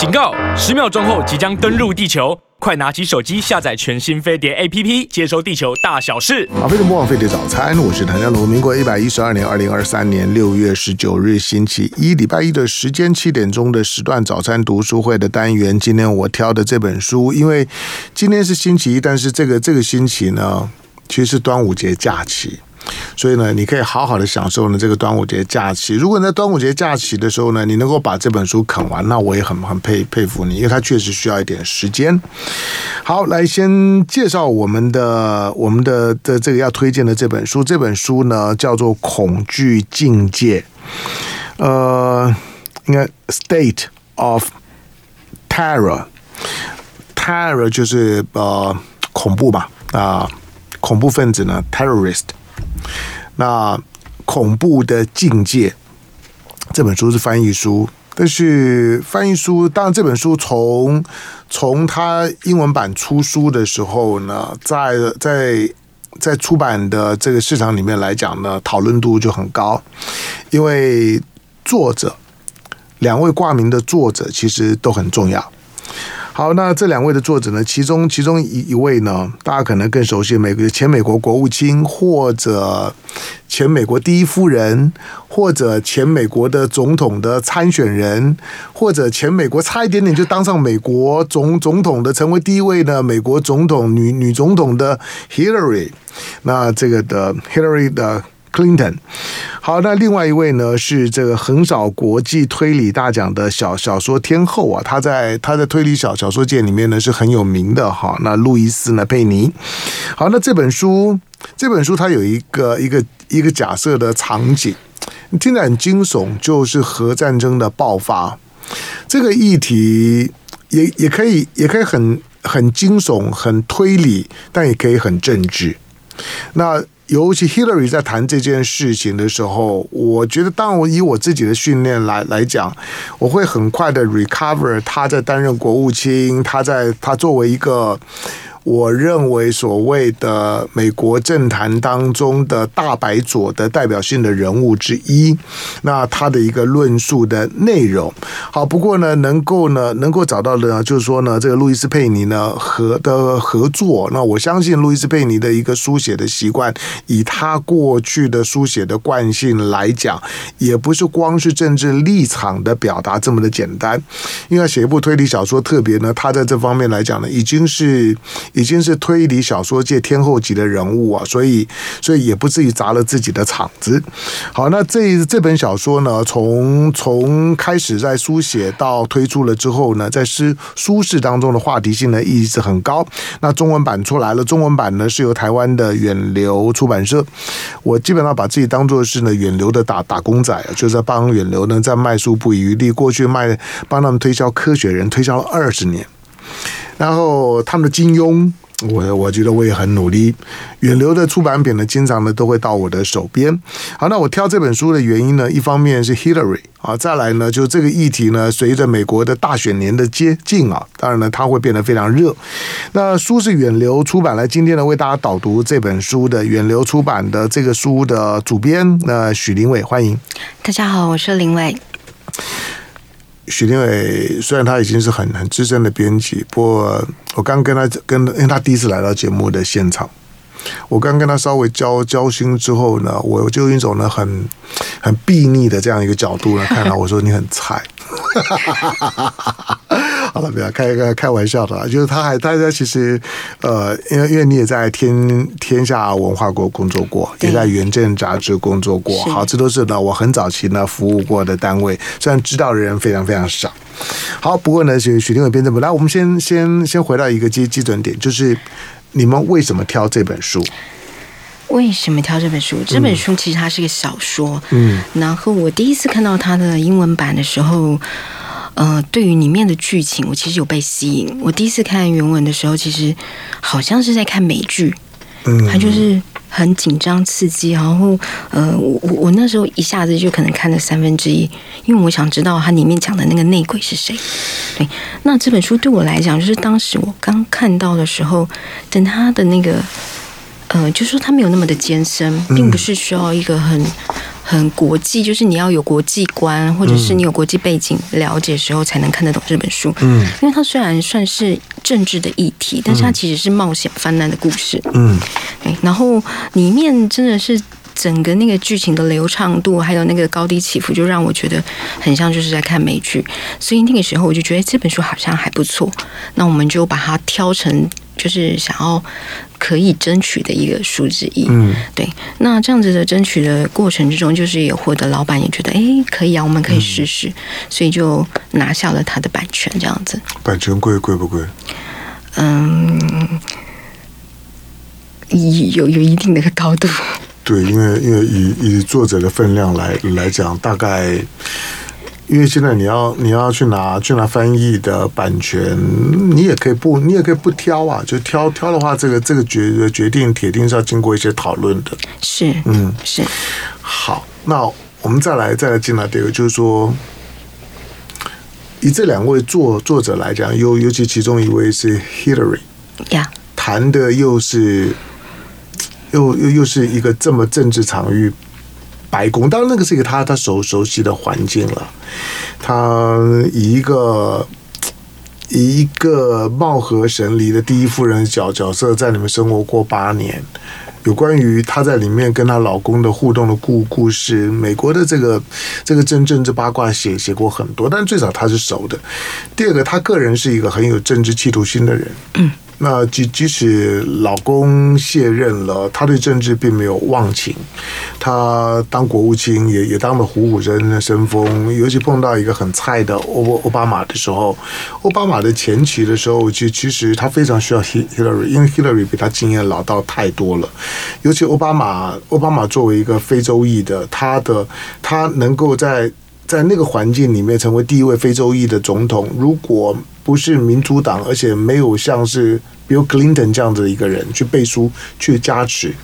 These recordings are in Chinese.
警告！十秒钟后即将登陆地球，快拿起手机下载全新飞碟 APP，接收地球大小事。啊，飞碟魔王飞碟早餐，我是唐家龙。民国一百一十二年二零二三年六月十九日星期一，礼拜一的时间七点钟的时段早餐读书会的单元。今天我挑的这本书，因为今天是星期一，但是这个这个星期呢，其实是端午节假期。所以呢，你可以好好的享受呢这个端午节假期。如果你在端午节假期的时候呢，你能够把这本书啃完，那我也很很佩佩服你，因为它确实需要一点时间。好，来先介绍我们的我们的的这个要推荐的这本书。这本书呢叫做《恐惧境界》，呃，应该 State of Terror，Terror 就是呃恐怖吧啊、恐怖分子呢 Terrorist。那恐怖的境界这本书是翻译书，但是翻译书当然这本书从从它英文版出书的时候呢，在在在出版的这个市场里面来讲呢，讨论度就很高，因为作者两位挂名的作者其实都很重要。好，那这两位的作者呢？其中其中一一位呢，大家可能更熟悉，美国前美国国务卿，或者前美国第一夫人，或者前美国的总统的参选人，或者前美国差一点点就当上美国总总统的，成为第一位呢美国总统女女总统的 Hillary。那这个的 Hillary 的。Clinton，好，那另外一位呢是这个横扫国际推理大奖的小小说天后啊，他在他在推理小小说界里面呢是很有名的哈。那路易斯呢佩尼，好，那这本书这本书它有一个一个一个假设的场景，听着很惊悚，就是核战争的爆发，这个议题也也可以也可以很很惊悚，很推理，但也可以很政治，那。尤其 Hillary 在谈这件事情的时候，我觉得，当我以我自己的训练来来讲，我会很快的 recover 他在担任国务卿，他在他作为一个。我认为所谓的美国政坛当中的大白左的代表性的人物之一，那他的一个论述的内容，好，不过呢，能够呢，能够找到的呢，就是说呢，这个路易斯佩尼呢和的合作，那我相信路易斯佩尼的一个书写的习惯，以他过去的书写的惯性来讲，也不是光是政治立场的表达这么的简单，因为写一部推理小说，特别呢，他在这方面来讲呢，已经是。已经是推理小说界天后级的人物啊，所以所以也不至于砸了自己的场子。好，那这这本小说呢，从从开始在书写到推出了之后呢，在书书市当中的话题性呢一直很高。那中文版出来了，中文版呢是由台湾的远流出版社。我基本上把自己当作是呢远流的打打工仔，就是在帮远流呢在卖书不遗余力。过去卖帮他们推销科学人，推销了二十年。然后他们的金庸，我我觉得我也很努力。远流的出版品呢，经常呢都会到我的手边。好，那我挑这本书的原因呢，一方面是 Hillary 啊，再来呢，就这个议题呢，随着美国的大选年的接近啊，当然呢，它会变得非常热。那书是远流出版来，今天呢为大家导读这本书的远流出版的这个书的主编，那许林伟，欢迎。大家好，我是林伟。许玲苇虽然他已经是很很资深的编辑，不过我刚跟他跟，因为他第一次来到节目的现场，我刚跟他稍微交交心之后呢，我就用一种呢很很睥睨的这样一个角度来看他，我说你很菜。好了，不要开开开玩笑的，就是他还大家其实，呃，因为因为你也在天天下文化国工作过，也在《远见》杂志工作过，好，这都是呢我很早期呢服务过的单位，虽然知道的人非常非常少。好，不过呢，许许定伟编这本，来，我们先先先回到一个基基准点，就是你们为什么挑这本书？为什么挑这本书？这本书其实它是个小说，嗯，然后我第一次看到它的英文版的时候。呃，对于里面的剧情，我其实有被吸引。我第一次看原文的时候，其实好像是在看美剧，嗯，它就是很紧张刺激。然后，呃，我我那时候一下子就可能看了三分之一，因为我想知道它里面讲的那个内鬼是谁。对，那这本书对我来讲，就是当时我刚看到的时候，等它的那个，呃，就是说它没有那么的艰深，并不是需要一个很。很国际，就是你要有国际观，或者是你有国际背景了解的时候，才能看得懂这本书。嗯，因为它虽然算是政治的议题，但是它其实是冒险泛滥的故事。嗯，对，然后里面真的是。整个那个剧情的流畅度，还有那个高低起伏，就让我觉得很像就是在看美剧。所以那个时候我就觉得这本书好像还不错，那我们就把它挑成就是想要可以争取的一个书之一。嗯，对。那这样子的争取的过程之中，就是也获得老板也觉得哎可以啊，我们可以试试，嗯、所以就拿下了他的版权。这样子，版权贵贵不贵？嗯，有有一定的高度。对，因为因为以以作者的分量来来讲，大概因为现在你要你要去拿去拿翻译的版权，你也可以不你也可以不挑啊，就挑挑的话，这个这个决决定铁定是要经过一些讨论的。是，嗯，是。好，那我们再来再来进来第二个，就是说，以这两位作作者来讲，尤尤其其中一位是 Hillary，呀，谈的又是。又又又是一个这么政治场域，白宫，当然那个是一个他他熟熟悉的环境了。他以一个以一个貌合神离的第一夫人角角色在里面生活过八年，有关于她在里面跟她老公的互动的故故事，美国的这个这个政政治八卦写写过很多，但最少他是熟的。第二个，他个人是一个很有政治企图心的人。嗯。那即即使老公卸任了，他对政治并没有忘情。他当国务卿也也当了虎虎生生风，尤其碰到一个很菜的欧欧巴马的时候，奥巴马的前期的时候，其其实他非常需要 Hillary，因为 Hillary 比他经验老道太多了。尤其奥巴马，奥巴马作为一个非洲裔的，他的他能够在在那个环境里面成为第一位非洲裔的总统，如果不是民主党，而且没有像是 Bill Clinton 这样子的一个人去背书、去加持，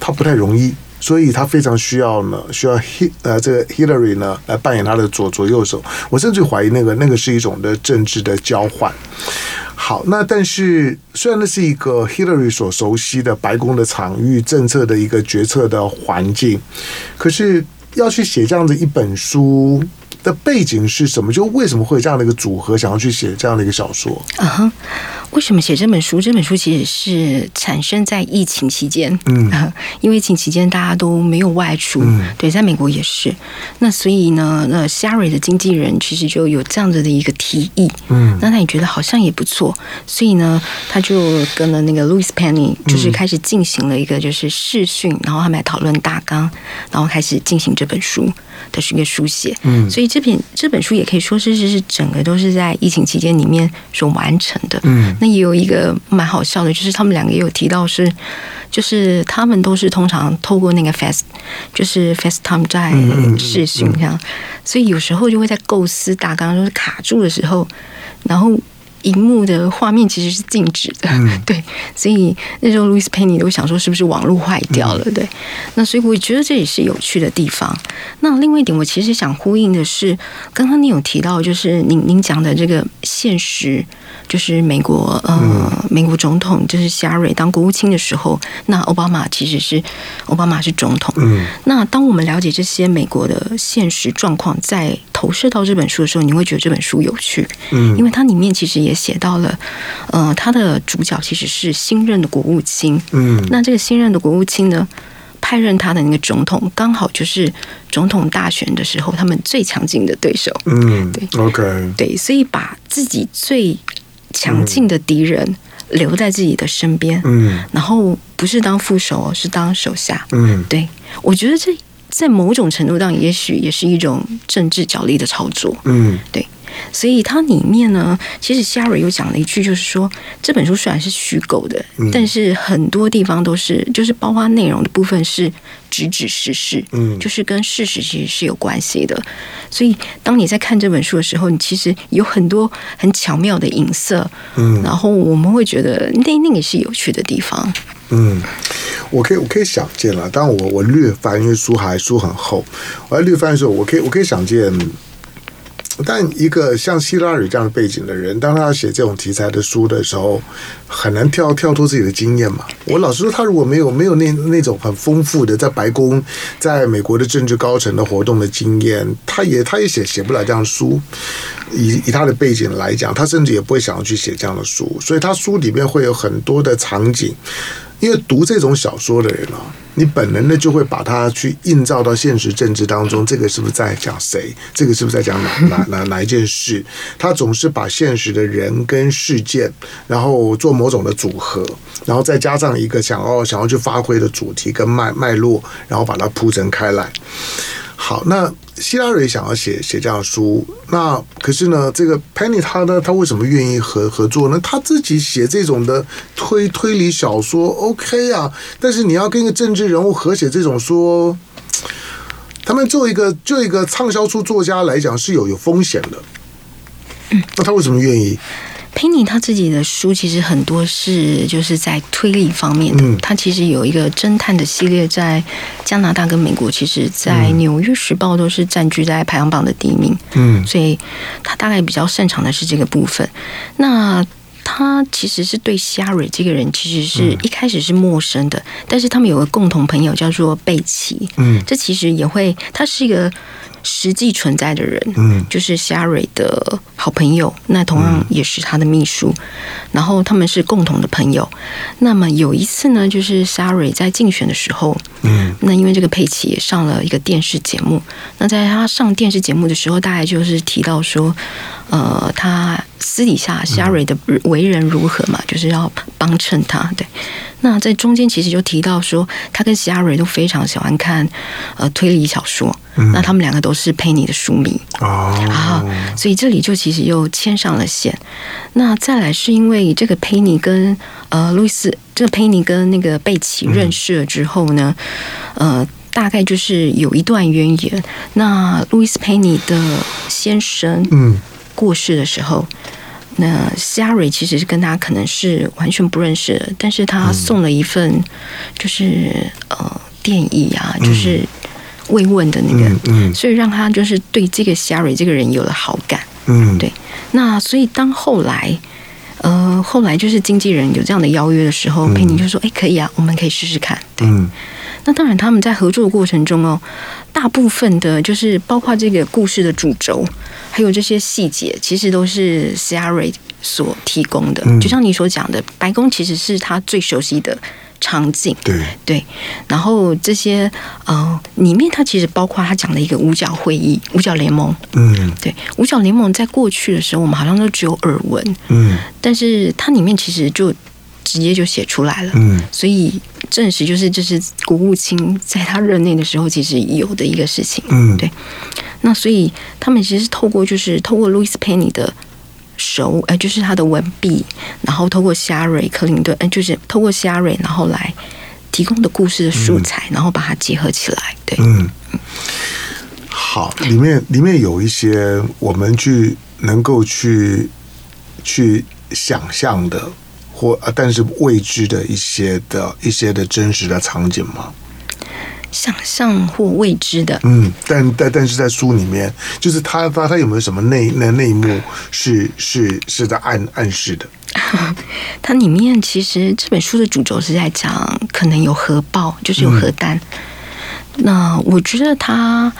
他不太容易，所以他非常需要呢，需要 Hit 呃这个 Hillary 呢来扮演他的左左右手。我甚至怀疑那个那个是一种的政治的交换。好，那但是虽然那是一个 Hillary 所熟悉的白宫的场域、政策的一个决策的环境，可是要去写这样的一本书。的背景是什么？就为什么会有这样的一个组合，想要去写这样的一个小说？啊哈，为什么写这本书？这本书其实是产生在疫情期间，嗯，因为疫情期间大家都没有外出，嗯，对，在美国也是。那所以呢，那 Sherry 的经纪人其实就有这样子的一个提议，嗯，那他也觉得好像也不错，所以呢，他就跟了那个 Louis Penny，就是开始进行了一个就是试训，然后他们来讨论大纲，然后开始进行这本书。的是一个书写，嗯，所以这篇这本书也可以说是是是整个都是在疫情期间里面所完成的，嗯，那也有一个蛮好笑的，就是他们两个也有提到是，就是他们都是通常透过那个 Fast，就是 FaceTime 在视讯这样，所以有时候就会在构思大纲就是卡住的时候，然后。荧幕的画面其实是静止的，嗯、对，所以那时候 Louis Penny 都想说是不是网络坏掉了，嗯、对，那所以我觉得这也是有趣的地方。那另外一点，我其实想呼应的是，刚刚你有提到，就是您您讲的这个现实，就是美国呃，嗯、美国总统就是希拉蕊当国务卿的时候，那奥巴马其实是奥巴马是总统，嗯，那当我们了解这些美国的现实状况，在投射到这本书的时候，你会觉得这本书有趣，嗯，因为它里面其实也。也写到了，呃，他的主角其实是新任的国务卿，嗯，那这个新任的国务卿呢，派任他的那个总统，刚好就是总统大选的时候，他们最强劲的对手，嗯，对，OK，对，所以把自己最强劲的敌人留在自己的身边，嗯，然后不是当副手，是当手下，嗯，对，我觉得这在某种程度上，也许也是一种政治角力的操作，嗯，对。所以它里面呢，其实 Sherry 又讲了一句，就是说这本书虽然是虚构的，嗯、但是很多地方都是，就是包括内容的部分是直指事实事，嗯，就是跟事实其实是有关系的。所以当你在看这本书的时候，你其实有很多很巧妙的影色，嗯，然后我们会觉得那那个是有趣的地方。嗯，我可以我可以想见了，当我我略翻，因为书还书很厚，我在略翻的时候，我可以我可以想见。但一个像希拉里这样的背景的人，当他写这种题材的书的时候，很难跳跳脱自己的经验嘛。我老实说，他如果没有没有那那种很丰富的在白宫、在美国的政治高层的活动的经验，他也他也写写不了这样的书。以以他的背景来讲，他甚至也不会想要去写这样的书。所以他书里面会有很多的场景。因为读这种小说的人啊，你本能的就会把它去映照到现实政治当中。这个是不是在讲谁？这个是不是在讲哪 哪哪哪一件事？他总是把现实的人跟事件，然后做某种的组合，然后再加上一个想要想要去发挥的主题跟脉脉络，然后把它铺陈开来。好，那希拉蕊想要写写这样书，那可是呢，这个 Penny 他呢，他为什么愿意合合作呢？他自己写这种的推推理小说，OK 啊，但是你要跟一个政治人物合写这种说，他们作为一个就一个畅销书作家来讲是有有风险的，那他为什么愿意？Penny 他自己的书其实很多是就是在推理方面的，他其实有一个侦探的系列，在加拿大跟美国，其实，在《纽约时报》都是占据在排行榜的第一名。嗯，所以他大概比较擅长的是这个部分。那他其实是对 Sherry 这个人，其实是一开始是陌生的，但是他们有个共同朋友叫做贝奇。嗯，这其实也会，他是一个。实际存在的人，嗯，就是 Sherry 的好朋友，那同样也是他的秘书，嗯、然后他们是共同的朋友。那么有一次呢，就是 Sherry 在竞选的时候，嗯，那因为这个佩奇也上了一个电视节目，那在他上电视节目的时候，大概就是提到说，呃，他私底下 Sherry 的为人如何嘛，就是要帮衬他，对。那在中间其实就提到说，他跟 Sherry 都非常喜欢看呃推理小说，嗯、那他们两个都是 Penny 的书迷啊，哦、所以这里就其实又牵上了线。那再来是因为这个 Penny 跟呃路易斯，这个 Penny 跟那个贝奇认识了之后呢，嗯、呃，大概就是有一段渊源。那路易斯 Penny 的先生嗯过世的时候。嗯那 Sherry 其实是跟他可能是完全不认识的，但是他送了一份就是呃电影啊，就是慰问的那个，所以让他就是对这个 Sherry 这个人有了好感，嗯，对。那所以当后来呃后来就是经纪人有这样的邀约的时候，佩妮就说：“哎，可以啊，我们可以试试看。”对。那当然他们在合作的过程中哦，大部分的就是包括这个故事的主轴。还有这些细节，其实都是 Sherry 所提供的。就像你所讲的，白宫其实是他最熟悉的场景。对对。然后这些呃，里面它其实包括他讲的一个五角会议、五角联盟。嗯。对，五角联盟在过去的时候，我们好像都只有耳闻。嗯。但是它里面其实就直接就写出来了。嗯。所以证实就是这是国务卿在他任内的时候，其实有的一个事情。嗯。对。那所以他们其实是透过就是透过 Louis Penny 的手，呃，就是他的文笔，然后透过 Sherry 克林顿，呃，就是透过 Sherry 然后来提供的故事的素材，嗯、然后把它结合起来。对，嗯，好，里面里面有一些我们去能够去去想象的，或啊但是未知的一些的一些的真实的场景吗？想象或未知的，嗯，但但但是在书里面，就是他他他有没有什么内那内幕是是是在暗暗示的？它里面其实这本书的主轴是在讲可能有核爆，就是有核弹。嗯、那我觉得它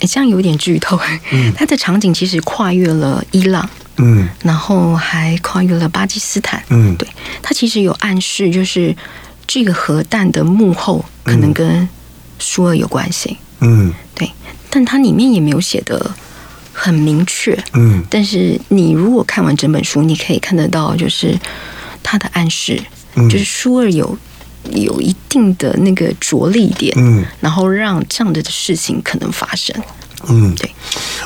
这样有点剧透。嗯，它的场景其实跨越了伊朗，嗯，然后还跨越了巴基斯坦，嗯，对，它其实有暗示，就是这个核弹的幕后可能跟、嗯。舒尔有关系，嗯，对，但它里面也没有写的很明确，嗯，但是你如果看完整本书，你可以看得到，就是它的暗示，嗯，就是舒尔有有一定的那个着力点，嗯，然后让这样的事情可能发生。嗯，对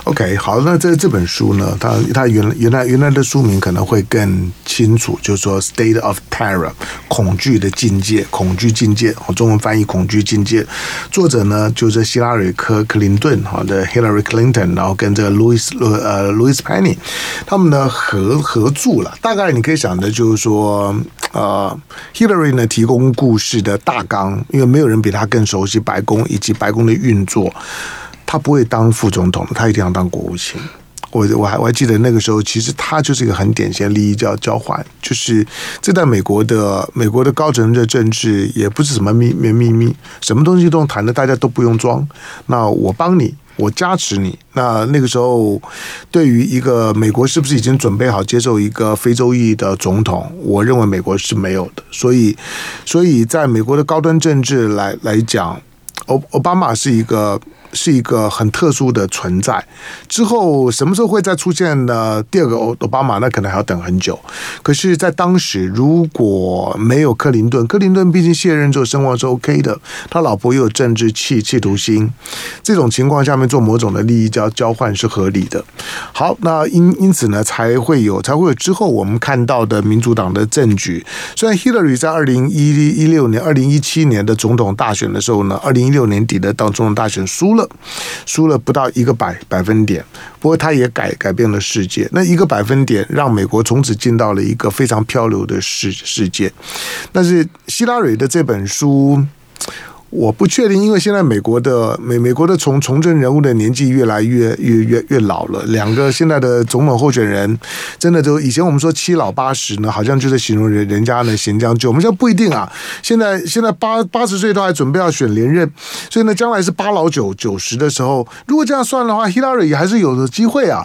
，OK，好，那这这本书呢，它它原来原来原来的书名可能会更清楚，就是说《State of Terror》恐惧的境界，恐惧境界，中文翻译恐惧境界。作者呢就是希拉里科克林顿，好的 Hillary Clinton，然后跟这个 Louis 呃 Louis Penny，他们呢合合著了。大概你可以想的就是说，呃，Hillary 呢提供故事的大纲，因为没有人比他更熟悉白宫以及白宫的运作。他不会当副总统，他一定要当国务卿。我我还我还记得那个时候，其实他就是一个很典型的利益交交换，就是这在美国的美国的高层的政治也不是什么秘密秘密，什么东西都谈的，大家都不用装。那我帮你，我加持你。那那个时候，对于一个美国是不是已经准备好接受一个非洲裔的总统，我认为美国是没有的。所以，所以在美国的高端政治来来讲，奥奥巴马是一个。是一个很特殊的存在。之后什么时候会再出现呢？第二个奥奥巴马，那可能还要等很久。可是，在当时如果没有克林顿，克林顿毕竟卸任之后声望是 OK 的，他老婆又有政治气企图心，这种情况下面做某种的利益交交换是合理的。好，那因因此呢，才会有才会有之后我们看到的民主党的政局。虽然 Hillary 在二零一一六年、二零一七年的总统大选的时候呢，二零一六年底的当总统大选输了。输了不到一个百百分点，不过他也改改变了世界。那一个百分点让美国从此进到了一个非常漂流的世世界。但是希拉蕊的这本书。我不确定，因为现在美国的美美国的从从政人物的年纪越来越越越越老了。两个现在的总统候选人，真的都以前我们说七老八十呢，好像就是形容人人家呢贤将就。我们现在不一定啊，现在现在八八十岁都还准备要选连任，所以呢，将来是八老九九十的时候，如果这样算的话，希拉蕊也还是有的机会啊。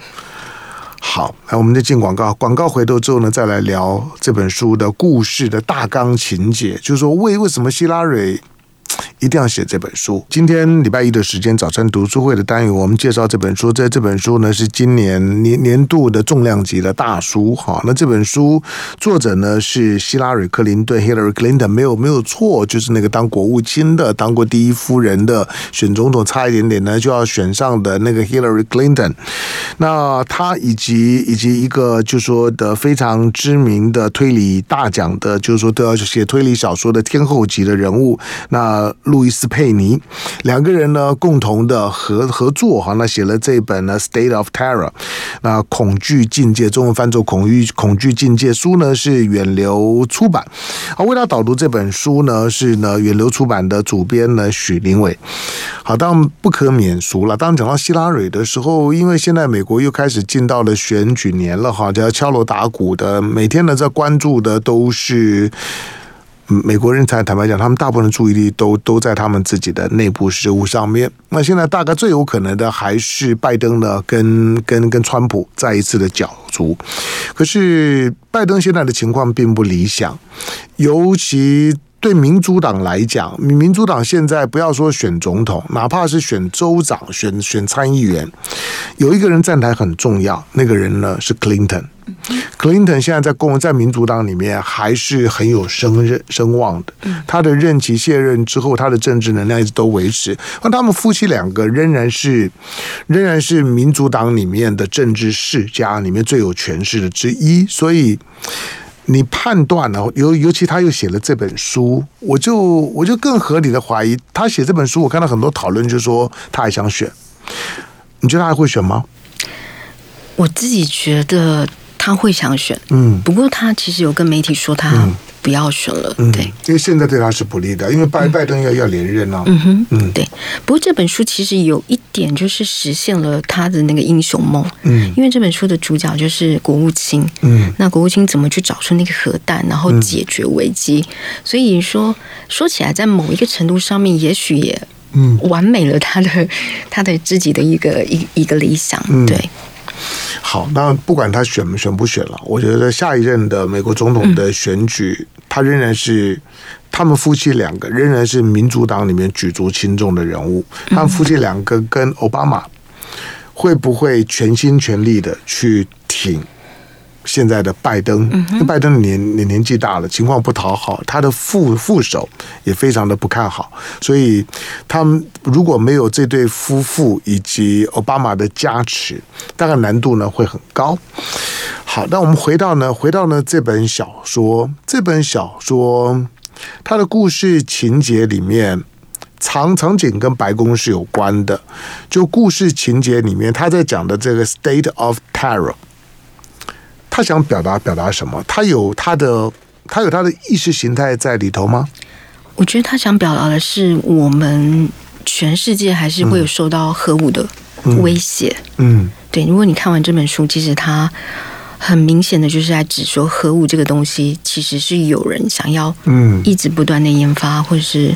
好，那我们就进广告，广告回头之后呢，再来聊这本书的故事的大纲情节，就是说为为什么希拉蕊。一定要写这本书。今天礼拜一的时间，早餐读书会的单元，我们介绍这本书。在这本书呢是今年年年度的重量级的大书。哈，那这本书作者呢是希拉蕊·克林顿 （Hillary Clinton），没有没有错，就是那个当国务卿的、当过第一夫人的、选总统差一点点呢就要选上的那个 Hillary Clinton。那他以及以及一个就说的非常知名的推理大奖的，就是说都要写推理小说的天后级的人物。那路易斯·佩尼两个人呢，共同的合合作哈，那写了这本呢《State of Terror》，那恐惧境界，中文翻作恐惧恐惧境界书呢是远流出版。啊，为他导读这本书呢是呢远流出版的主编呢许林伟。好，当然不可免俗了。当讲到希拉蕊的时候，因为现在美国又开始进到了选举年了哈，就要敲锣打鼓的，每天呢在关注的都是。美国人才坦白讲，他们大部分的注意力都都在他们自己的内部事务上面。那现在大概最有可能的还是拜登呢，跟跟跟川普再一次的角逐。可是拜登现在的情况并不理想，尤其。对民主党来讲，民主党现在不要说选总统，哪怕是选州长、选选参议员，有一个人站台很重要，那个人呢是 Clinton。Clinton 现在在共在民主党里面还是很有声任声望的。他的任期卸任之后，他的政治能量一直都维持。那他们夫妻两个仍然是仍然是民主党里面的政治世家里面最有权势的之一，所以。你判断呢？尤尤其他又写了这本书，我就我就更合理的怀疑，他写这本书，我看到很多讨论，就是说他还想选。你觉得他还会选吗？我自己觉得他会想选，嗯，不过他其实有跟媒体说他。嗯不要选了，对，因为现在对他是不利的，因为拜拜登要要连任啊。嗯哼，嗯，对。不过这本书其实有一点就是实现了他的那个英雄梦，嗯，因为这本书的主角就是国务卿，嗯，那国务卿怎么去找出那个核弹，然后解决危机？所以说说起来，在某一个程度上面，也许也嗯完美了他的他的自己的一个一一个理想，对。好，那不管他选选不选了，我觉得下一任的美国总统的选举，嗯、他仍然是他们夫妻两个仍然是民主党里面举足轻重的人物。他们夫妻两个跟奥巴马会不会全心全力的去挺？现在的拜登，拜登年年年纪大了，情况不讨好，他的副副手也非常的不看好，所以他们如果没有这对夫妇以及奥巴马的加持，大概难度呢会很高。好，那我们回到呢，回到呢这本小说，这本小说它的故事情节里面，场场景跟白宫是有关的，就故事情节里面他在讲的这个 State of Terror。他想表达表达什么？他有他的他有他的意识形态在里头吗？我觉得他想表达的是，我们全世界还是会有受到核武的威胁。嗯，对，如果你看完这本书，其实他很明显的就是在指说核武这个东西，其实是有人想要嗯一直不断的研发或者是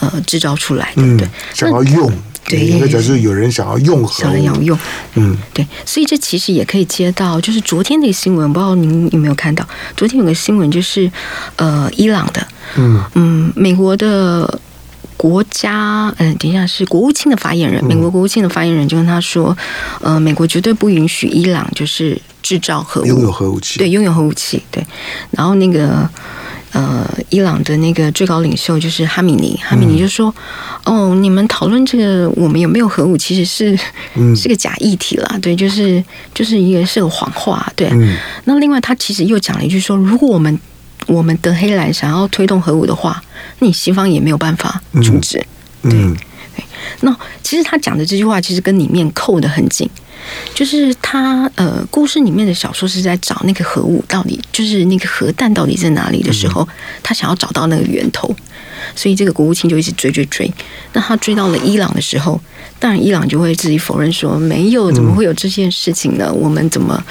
呃制造出来的，嗯、对，想要用。对，应该讲是。有人想要用核，想要用，嗯，对，所以这其实也可以接到，就是昨天的新闻，不知道您有没有看到？昨天有个新闻，就是呃，伊朗的，嗯。嗯，美国的国家，嗯、呃，等一下是国务卿的发言人，美国国务卿的发言人就跟他说，呃，美国绝对不允许伊朗就是制造核武，拥有核武器，对，拥有核武器，对，然后那个。呃，伊朗的那个最高领袖就是哈米尼，哈米尼就说：“嗯、哦，你们讨论这个我们有没有核武，其实是、嗯、是个假议题啦，对，就是就是一个是个谎话，对。嗯、那另外他其实又讲了一句说，如果我们我们德黑兰想要推动核武的话，那你西方也没有办法阻止，嗯、对对。那其实他讲的这句话其实跟里面扣的很紧。”就是他呃，故事里面的小说是在找那个核武到底，就是那个核弹到底在哪里的时候，他想要找到那个源头，所以这个国务卿就一直追追追。那他追到了伊朗的时候，当然伊朗就会自己否认说没有，怎么会有这件事情呢？我们怎么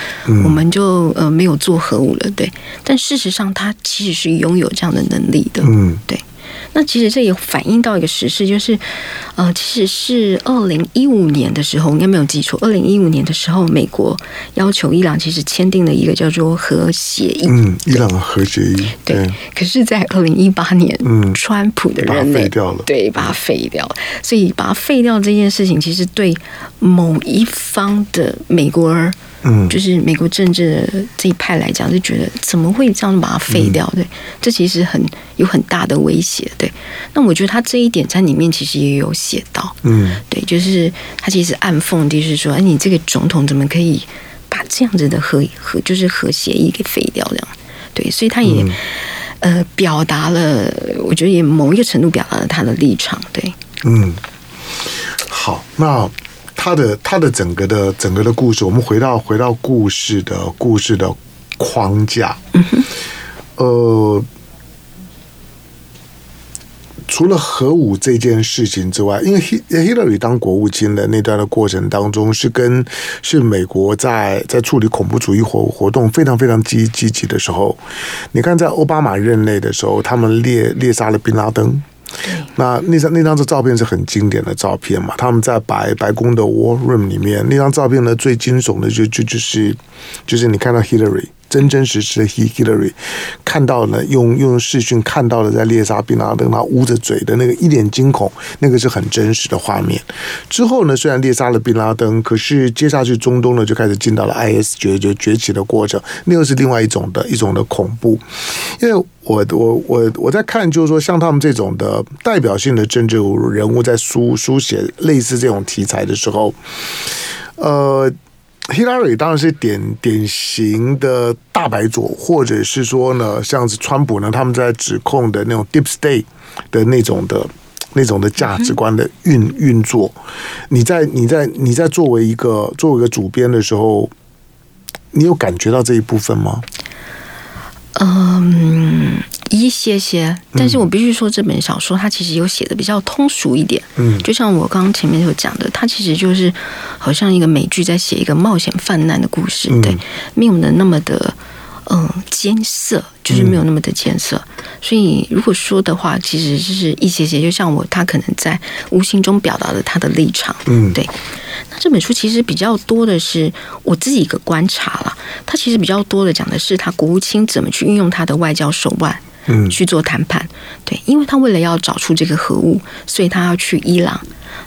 我们就呃没有做核武了？对，但事实上他其实是拥有这样的能力的。嗯，对。那其实这也反映到一个时事，就是，呃，其实是二零一五年的时候，应该没有记错。二零一五年的时候，美国要求伊朗其实签订了一个叫做核协议。嗯，伊朗的核协议。对。对，可是，在二零一八年，嗯，川普的人废掉了，对，把它废掉了。所以，把它废掉这件事情，其实对某一方的美国人。嗯，就是美国政治的这一派来讲，就觉得怎么会这样把它废掉？对，这其实很有很大的威胁。对，那我觉得他这一点在里面其实也有写到。嗯，对，就是他其实暗讽就是说，哎，你这个总统怎么可以把这样子的核核就是核协议给废掉？这样，对，所以他也呃表达了，我觉得也某一个程度表达了他的立场。对，嗯，好，那。他的他的整个的整个的故事，我们回到回到故事的故事的框架。嗯。呃，除了核武这件事情之外，因为 Hillary 当国务卿的那段的过程当中，是跟是美国在在处理恐怖主义活活动非常非常积积极的时候。你看，在奥巴马任内的时候，他们猎猎杀了宾拉登。那那张那张照片是很经典的照片嘛？他们在白白宫的 War Room 里面，那张照片呢，最惊悚的就就就是就是你看到 Hillary。真真实实的 Hillary 看到了，用用视讯看到了在猎杀宾拉登，他捂着嘴的那个一脸惊恐，那个是很真实的画面。之后呢，虽然猎杀了宾拉登，可是接下去中东呢就开始进到了 IS 崛就崛起的过程，那又是另外一种的一种的恐怖。因为我我我我在看，就是说像他们这种的代表性的政治人物在书书写类似这种题材的时候，呃。Hillary 当然是典典型的大白左，或者是说呢，像是川普呢，他们在指控的那种 deep state 的那种的那种的价值观的运运作。你在你在你在作为一个作为一个主编的时候，你有感觉到这一部分吗？嗯，一些些，但是我必须说，这本小说它其实有写的比较通俗一点。嗯，就像我刚刚前面有讲的，它其实就是好像一个美剧在写一个冒险泛滥的故事，对，没有的那么的嗯艰涩，就是没有那么的艰涩。所以如果说的话，其实就是一些些，就像我他可能在无形中表达了他的立场。嗯，对。那这本书其实比较多的是我自己一个观察了，它其实比较多的讲的是他国务卿怎么去运用他的外交手腕，嗯，去做谈判。对，因为他为了要找出这个核物，所以他要去伊朗，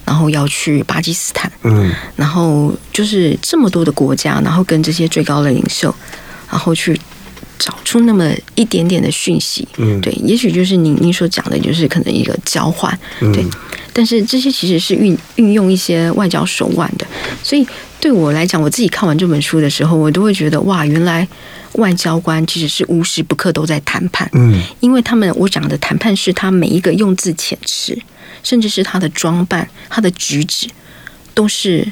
然后要去巴基斯坦，嗯，然后就是这么多的国家，然后跟这些最高的领袖，然后去找出那么一点点的讯息，嗯，对，也许就是您您所讲的，就是可能一个交换，对。但是这些其实是运运用一些外交手腕的，所以对我来讲，我自己看完这本书的时候，我都会觉得哇，原来外交官其实是无时不刻都在谈判，嗯，因为他们我讲的谈判是他每一个用字遣词，甚至是他的装扮、他的举止，都是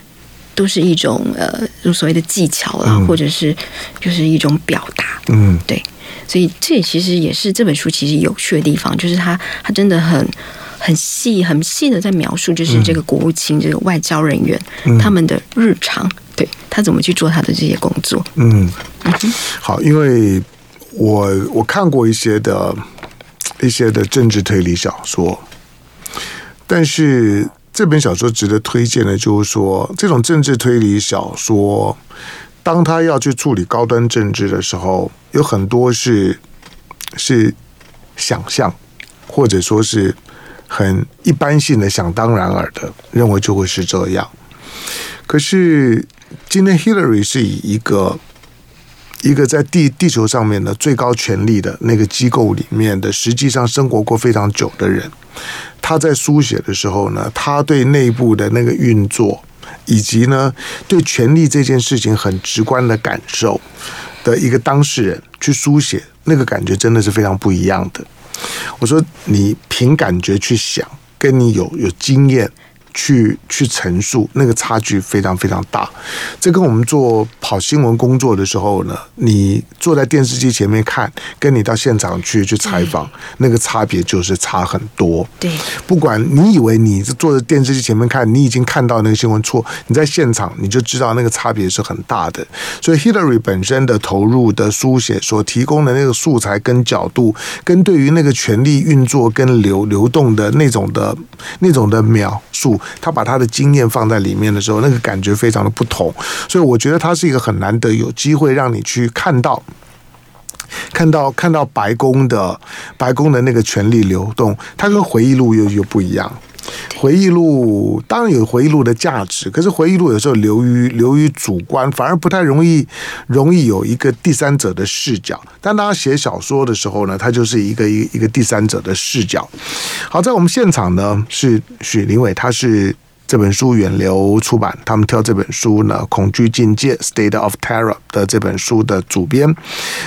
都是一种呃所谓的技巧啦，或者是就是一种表达，嗯，对，所以这其实也是这本书其实有趣的地方，就是他他真的很。很细很细的在描述，就是这个国务卿、这个外交人员他们的日常对，他怎么去做他的这些工作？嗯，好，因为我我看过一些的一些的政治推理小说，但是这本小说值得推荐的，就是说这种政治推理小说，当他要去处理高端政治的时候，有很多是是想象，或者说是很一般性的想当然耳的，认为就会是这样。可是今天 Hillary 是以一个一个在地地球上面的最高权力的那个机构里面的，实际上生活过非常久的人，他在书写的时候呢，他对内部的那个运作，以及呢对权力这件事情很直观的感受的一个当事人去书写，那个感觉真的是非常不一样的。我说你凭感觉去想，跟你有有经验。去去陈述，那个差距非常非常大。这跟我们做跑新闻工作的时候呢，你坐在电视机前面看，跟你到现场去去采访，那个差别就是差很多。对，不管你以为你是坐在电视机前面看，你已经看到那个新闻错，你在现场你就知道那个差别是很大的。所以 Hillary 本身的投入的书写所提供的那个素材跟角度，跟对于那个权力运作跟流流动的那种的那种的描述。他把他的经验放在里面的时候，那个感觉非常的不同，所以我觉得他是一个很难得有机会让你去看到，看到看到白宫的白宫的那个权力流动，它跟回忆录又又不一样。回忆录当然有回忆录的价值，可是回忆录有时候流于流于主观，反而不太容易容易有一个第三者的视角。但当他写小说的时候呢，他就是一个一一个第三者的视角。好，在我们现场呢是许林伟，他是。这本书远流出版，他们挑这本书呢，《恐惧境界》（State of Terror） 的这本书的主编。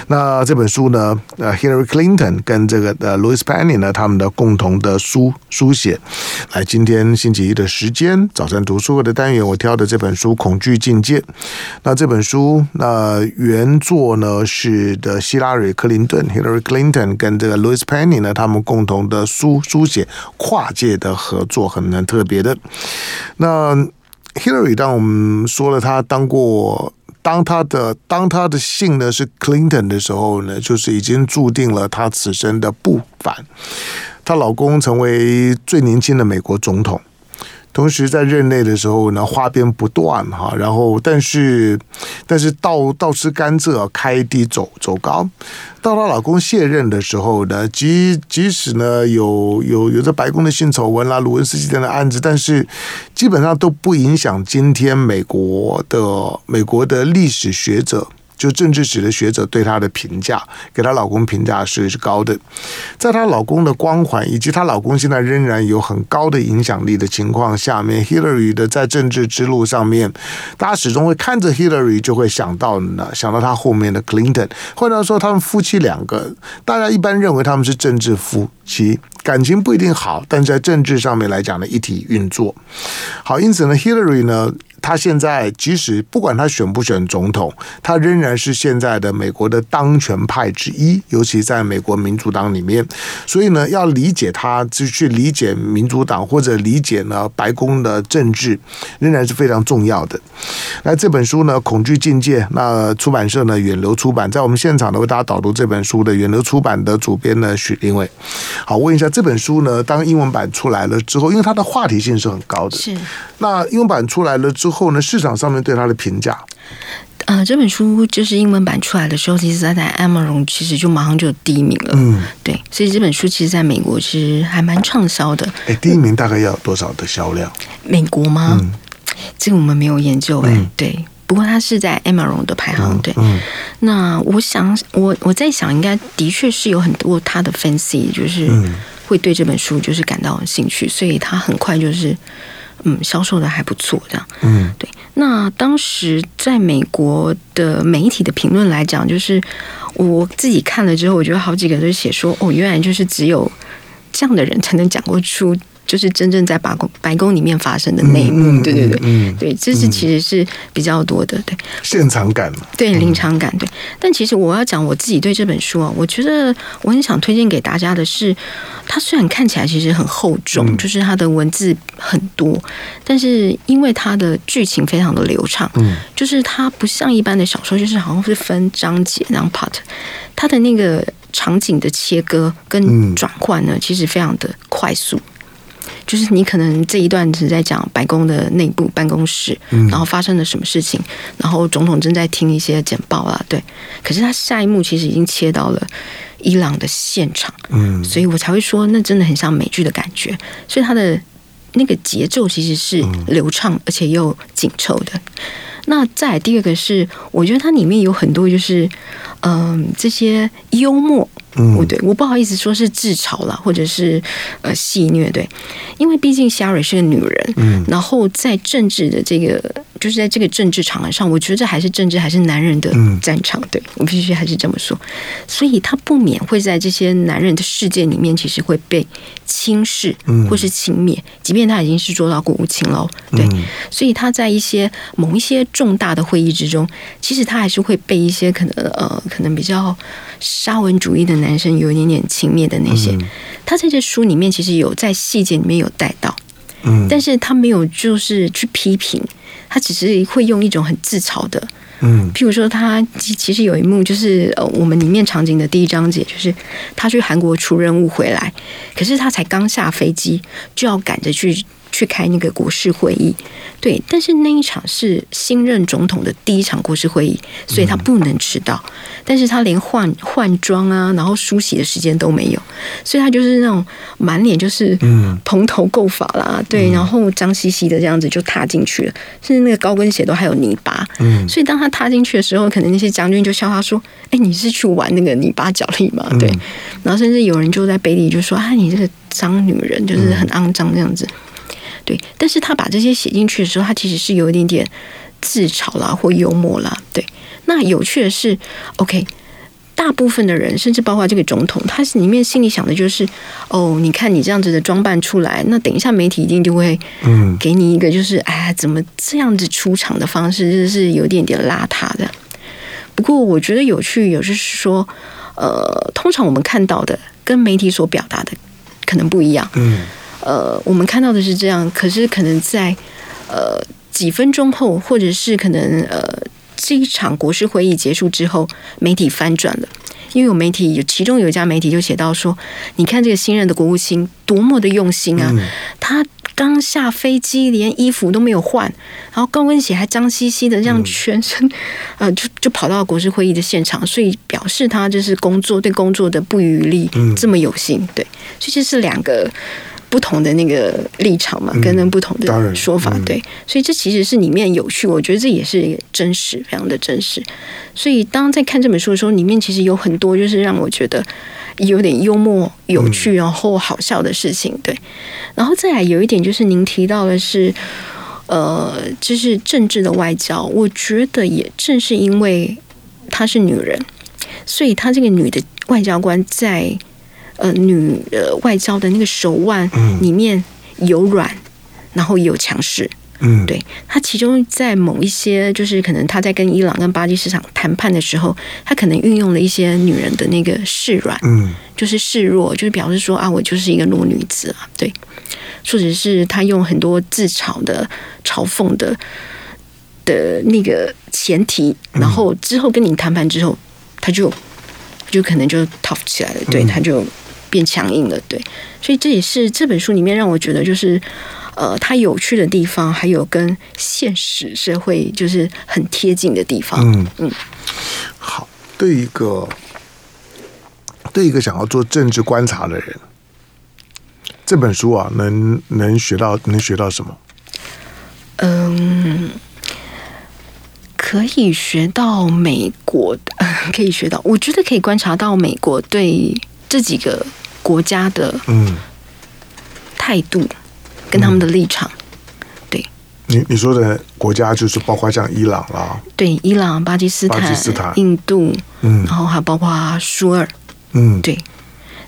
那这本书呢，呃，Hillary Clinton 跟这个呃 Louis Penny 呢，他们的共同的书书写。来，今天星期一的时间，早晨读书会的单元，我挑的这本书《恐惧境界》。那这本书，那原作呢是的希拉里·克林顿 （Hillary Clinton） 跟这个 Louis Penny 呢，他们共同的书书写，跨界的合作，很很特别的。那 Hillary，当我们说了他当过，当他的当他的姓呢是 Clinton 的时候呢，就是已经注定了他此生的不凡。她老公成为最年轻的美国总统。同时在任内的时候呢，花边不断哈，然后但是但是倒倒吃甘蔗，开低走走高。到她老公卸任的时候呢，即即使呢有有有着白宫的性丑闻啦、鲁文斯基等的案子，但是基本上都不影响今天美国的美国的历史学者。就政治史的学者对她的评价，给她老公评价是是高的，在她老公的光环以及她老公现在仍然有很高的影响力的情况下面，Hillary 的在政治之路上面，大家始终会看着 Hillary 就会想到呢，想到她后面的 Clinton，或者说他们夫妻两个，大家一般认为他们是政治夫妻，感情不一定好，但在政治上面来讲呢，一体运作。好，因此呢，Hillary 呢。他现在即使不管他选不选总统，他仍然是现在的美国的当权派之一，尤其在美国民主党里面。所以呢，要理解他，就去理解民主党或者理解呢白宫的政治，仍然是非常重要的。那这本书呢，《恐惧境界》，那出版社呢远流出版，在我们现场呢为大家导读这本书的远流出版的主编呢许玲苇。好，问一下这本书呢，当英文版出来了之后，因为它的话题性是很高的，是那英文版出来了之后呢，市场上面对它的评价，呃，这本书就是英文版出来的时候，其实它在 Amazon 其实就马上就第一名了，嗯，对，所以这本书其实在美国其实还蛮畅销的。哎，第一名大概要多少的销量？美国吗？嗯这个我们没有研究哎、欸，对。不过它是在 Amazon 的排行，对。嗯那我想，我我在想，应该的确是有很多他的分析，就是会对这本书就是感到兴趣，所以他很快就是嗯销售的还不错，这样。嗯，对。那当时在美国的媒体的评论来讲，就是我自己看了之后，我觉得好几个都写说，哦，原来就是只有这样的人才能讲过出。就是真正在白宫白宫里面发生的内幕，对对对，嗯对，这是其实是比较多的，对，现场感嘛，对临场感，对。但其实我要讲我自己对这本书啊，我觉得我很想推荐给大家的是，它虽然看起来其实很厚重，嗯。就是它的文字很多，但是因为它的剧情非常的流畅，嗯，就是它不像一般的小说，就是好像是分章节然后 part，它的那个场景的切割跟转换呢，其实非常的快速。就是你可能这一段是在讲白宫的内部办公室，然后发生了什么事情，然后总统正在听一些简报啊，对。可是他下一幕其实已经切到了伊朗的现场，嗯，所以我才会说那真的很像美剧的感觉。所以他的那个节奏其实是流畅而且又紧凑的。那再第二个是，我觉得它里面有很多就是，嗯，这些幽默。嗯，对，我不好意思说是自嘲啦，或者是呃戏谑，对，因为毕竟 Sherry 是个女人，嗯，然后在政治的这个，就是在这个政治场合上，我觉得这还是政治，还是男人的战场，对，我必须还是这么说，所以他不免会在这些男人的世界里面，其实会被轻视，或是轻蔑，即便他已经是做到国务卿了，对，所以他在一些某一些重大的会议之中，其实他还是会被一些可能呃，可能比较沙文主义的男。男生有一点点轻蔑的那些，嗯、他在这书里面其实有在细节里面有带到，嗯，但是他没有就是去批评，他只是会用一种很自嘲的，嗯，譬如说他其实有一幕就是呃，我们里面场景的第一章节就是他去韩国出任务回来，可是他才刚下飞机就要赶着去。去开那个国事会议，对，但是那一场是新任总统的第一场国事会议，所以他不能迟到。嗯、但是他连换换装啊，然后梳洗的时间都没有，所以他就是那种满脸就是蓬头垢发啦，嗯、对，然后脏兮兮的这样子就踏进去了，甚至那个高跟鞋都还有泥巴。嗯，所以当他踏进去的时候，可能那些将军就笑他说：“哎，你是去玩那个泥巴脚力吗？”对，然后甚至有人就在背地里就说：“啊，你这个脏女人，就是很肮脏这样子。”对，但是他把这些写进去的时候，他其实是有一点点自嘲啦，或幽默啦。对，那有趣的是，OK，大部分的人，甚至包括这个总统，他是里面心里想的就是，哦，你看你这样子的装扮出来，那等一下媒体一定就会，嗯，给你一个就是，哎，怎么这样子出场的方式，就是有点点邋遢的。不过我觉得有趣，有就是说，呃，通常我们看到的跟媒体所表达的可能不一样，嗯。呃，我们看到的是这样，可是可能在呃几分钟后，或者是可能呃这一场国事会议结束之后，媒体翻转了，因为有媒体有其中有一家媒体就写到说，你看这个新任的国务卿多么的用心啊，嗯、他刚下飞机连衣服都没有换，然后高跟鞋还脏兮兮的，这样全身、嗯、呃就就跑到国事会议的现场，所以表示他就是工作对工作的不遗余力，嗯、这么有心，对，所以这是两个。不同的那个立场嘛，跟那不同的说法，嗯、对，所以这其实是里面有趣，我觉得这也是真实，非常的真实。所以当在看这本书的时候，里面其实有很多就是让我觉得有点幽默、有趣，然后好笑的事情，对。然后再来有一点就是您提到的是，呃，就是政治的外交，我觉得也正是因为她是女人，所以她这个女的外交官在。呃，女呃外交的那个手腕里面有软，嗯、然后也有强势。嗯，对，他其中在某一些，就是可能他在跟伊朗跟巴基斯坦谈判的时候，他可能运用了一些女人的那个示软，嗯，就是示弱，就是表示说啊，我就是一个弱女子啊，对，或者是他用很多自嘲的、嘲讽的的那个前提，然后之后跟你谈判之后，他就就可能就 tough 起来了，对，他就。变强硬了，对，所以这也是这本书里面让我觉得就是，呃，它有趣的地方，还有跟现实社会就是很贴近的地方。嗯嗯，好，对一个对一个想要做政治观察的人，这本书啊，能能学到能学到什么？嗯，可以学到美国的，可以学到，我觉得可以观察到美国对。这几个国家的嗯。态度跟他们的立场，对，你你说的国家就是包括像伊朗啦，对，伊朗、巴基斯坦、巴基斯坦、印度，嗯，然后还包括苏尔，嗯，对，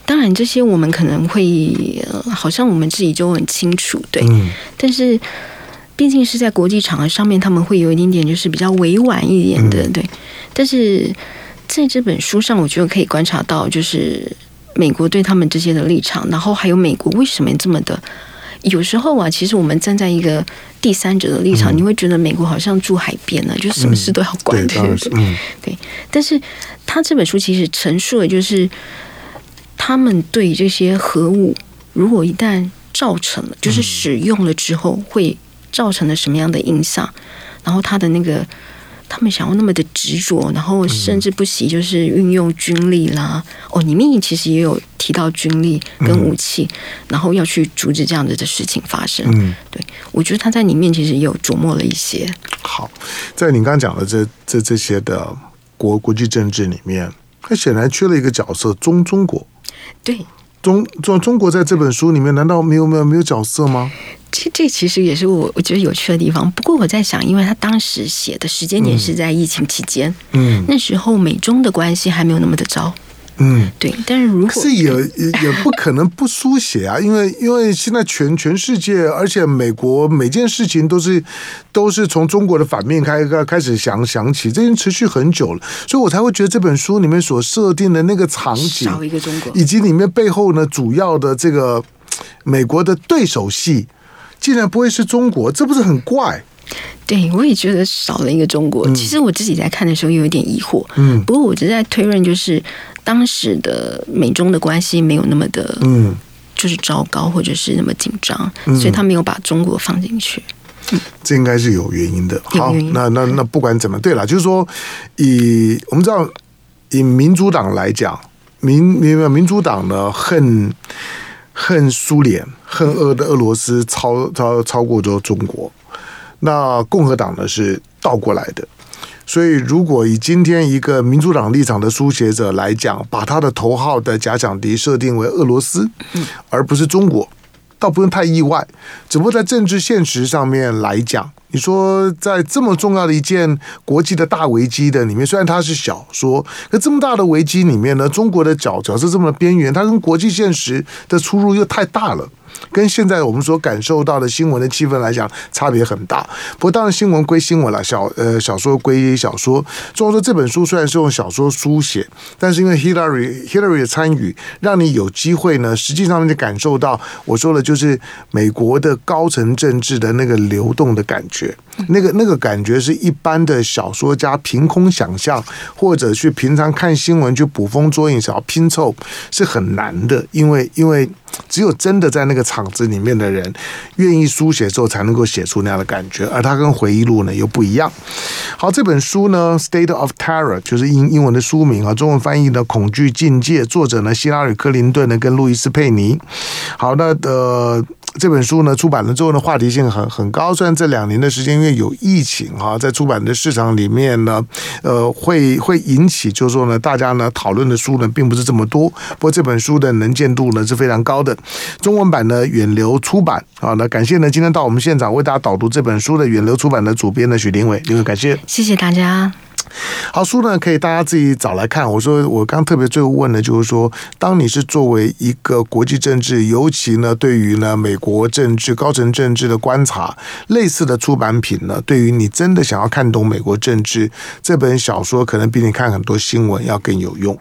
当然这些我们可能会、呃、好像我们自己就很清楚，对，嗯、但是毕竟是在国际场合上面，他们会有一点点就是比较委婉一点的，嗯、对。但是在这本书上，我觉得可以观察到，就是美国对他们这些的立场，然后还有美国为什么这么的。有时候啊，其实我们站在一个第三者的立场，嗯、你会觉得美国好像住海边呢，就什么事都要管，对对对。对，但是他这本书其实陈述的就是他们对这些核武，如果一旦造成了，就是使用了之后会造成了什么样的影响，然后他的那个。他们想要那么的执着，然后甚至不惜就是运用军力啦。哦，里面其实也有提到军力跟武器，然后要去阻止这样子的事情发生。嗯，对，我觉得他在里面其实也有琢磨了一些。好，在你刚刚讲的这这这些的国国际政治里面，他显然缺了一个角色——中中国。对，中中中国在这本书里面难道没有没有没有角色吗？这这其实也是我我觉得有趣的地方。不过我在想，因为他当时写的时间点是在疫情期间，嗯，那时候美中的关系还没有那么的糟，嗯，对。但是如果是也也不可能不书写啊，因为因为现在全全世界，而且美国每件事情都是都是从中国的反面开开始想想起，这已经持续很久了，所以我才会觉得这本书里面所设定的那个场景，少一个中国，以及里面背后呢主要的这个美国的对手戏。竟然不会是中国，这不是很怪？对，我也觉得少了一个中国。嗯、其实我自己在看的时候有一点疑惑。嗯，不过我只是在推论，就是当时的美中的关系没有那么的，嗯，就是糟糕或者是那么紧张，嗯、所以他没有把中国放进去。嗯，这应该是有原因的。好，那那那不管怎么，对了，就是说，以我们知道，以民主党来讲，民民民主党呢恨。恨苏联，恨俄的俄罗斯超超超过咗中国，那共和党呢是倒过来的，所以如果以今天一个民主党立场的书写者来讲，把他的头号的假想敌设定为俄罗斯，而不是中国，倒不用太意外，只不过在政治现实上面来讲。你说，在这么重要的一件国际的大危机的里面，虽然它是小说，可这么大的危机里面呢，中国的角角色这么边缘，它跟国际现实的出入又太大了。跟现在我们所感受到的新闻的气氛来讲，差别很大。不过当然，新闻归新闻了，小呃小说归小说。所以说这本书虽然是用小说书写，但是因为 Hillary Hillary 的参与，让你有机会呢，实际上你感受到我说的就是美国的高层政治的那个流动的感觉。那个那个感觉是一般的小说家凭空想象，或者去平常看新闻去捕风捉影，想要拼凑是很难的，因为因为只有真的在那个场子里面的人愿意书写之后，才能够写出那样的感觉。而它跟回忆录呢又不一样。好，这本书呢，《State of Terror》就是英英文的书名啊，中文翻译的《恐惧境界》，作者呢希拉里·克林顿呢跟路易斯·佩尼。好，那呃。这本书呢出版了之后呢，话题性很很高。虽然这两年的时间因为有疫情哈，在出版的市场里面呢，呃，会会引起就是说呢，大家呢讨论的书呢并不是这么多。不过这本书的能见度呢是非常高的。中文版呢远流出版啊，那感谢呢今天到我们现场为大家导读这本书的远流出版的主编呢许玲苇，玲苇感谢，谢谢大家。好，书呢可以大家自己找来看。我说我刚特别最后问的，就是说，当你是作为一个国际政治，尤其呢对于呢美国政治高层政治的观察，类似的出版品呢，对于你真的想要看懂美国政治，这本小说可能比你看很多新闻要更有用。